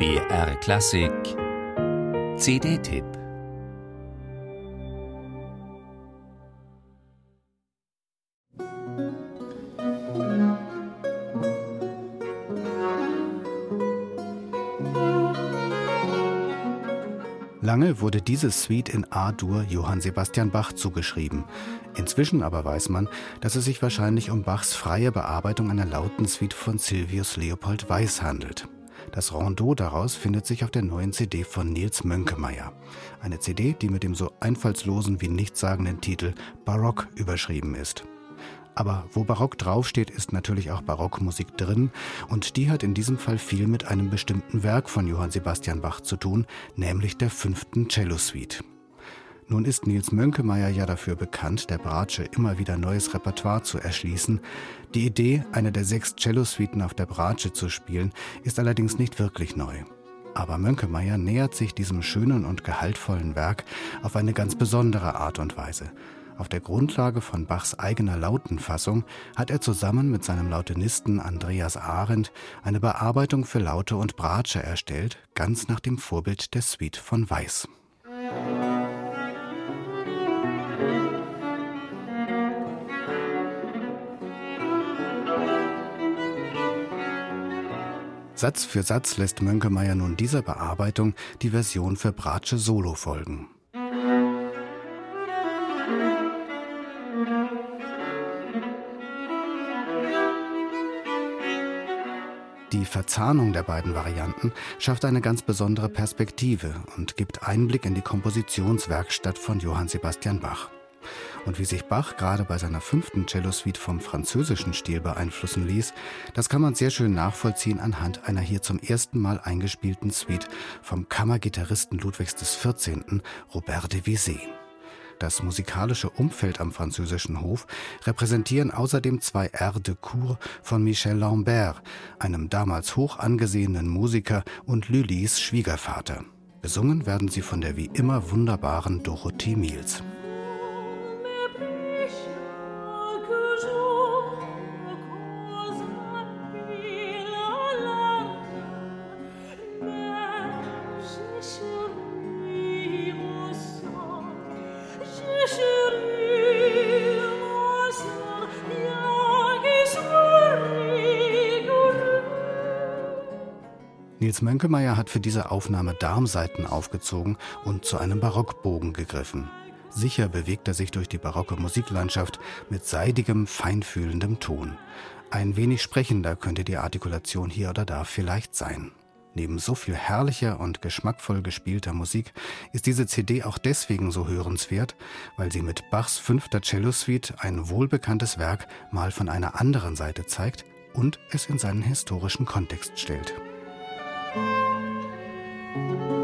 BR Klassik CD-Tipp Lange wurde diese Suite in A-Dur Johann Sebastian Bach zugeschrieben. Inzwischen aber weiß man, dass es sich wahrscheinlich um Bachs freie Bearbeitung einer lauten Suite von Silvius Leopold Weiß handelt. Das Rondeau daraus findet sich auf der neuen CD von Nils Mönkemeyer. Eine CD, die mit dem so einfallslosen wie nichtssagenden Titel Barock überschrieben ist. Aber wo Barock draufsteht, ist natürlich auch Barockmusik drin und die hat in diesem Fall viel mit einem bestimmten Werk von Johann Sebastian Bach zu tun, nämlich der fünften Cello-Suite. Nun ist Nils Mönkemeyer ja dafür bekannt, der Bratsche immer wieder neues Repertoire zu erschließen. Die Idee, eine der sechs Cello-Suiten auf der Bratsche zu spielen, ist allerdings nicht wirklich neu. Aber Mönkemeyer nähert sich diesem schönen und gehaltvollen Werk auf eine ganz besondere Art und Weise. Auf der Grundlage von Bachs eigener Lautenfassung hat er zusammen mit seinem Lautenisten Andreas Arendt eine Bearbeitung für Laute und Bratsche erstellt, ganz nach dem Vorbild der Suite von Weiß. Satz für Satz lässt Mönkemeyer nun dieser Bearbeitung die Version für Bratsche Solo folgen. Die Verzahnung der beiden Varianten schafft eine ganz besondere Perspektive und gibt Einblick in die Kompositionswerkstatt von Johann Sebastian Bach. Und wie sich Bach gerade bei seiner fünften Cello-Suite vom französischen Stil beeinflussen ließ, das kann man sehr schön nachvollziehen anhand einer hier zum ersten Mal eingespielten Suite vom Kammergitarristen Ludwigs XIV. Robert de Visé. Das musikalische Umfeld am französischen Hof repräsentieren außerdem zwei R de Cour von Michel Lambert, einem damals hoch angesehenen Musiker und Lülis Schwiegervater. Besungen werden sie von der wie immer wunderbaren Dorothee Miels. Nils Mönkemeyer hat für diese Aufnahme Darmsaiten aufgezogen und zu einem Barockbogen gegriffen. Sicher bewegt er sich durch die barocke Musiklandschaft mit seidigem, feinfühlendem Ton. Ein wenig sprechender könnte die Artikulation hier oder da vielleicht sein. Neben so viel herrlicher und geschmackvoll gespielter Musik ist diese CD auch deswegen so hörenswert, weil sie mit Bachs fünfter Cello-Suite ein wohlbekanntes Werk mal von einer anderen Seite zeigt und es in seinen historischen Kontext stellt. You.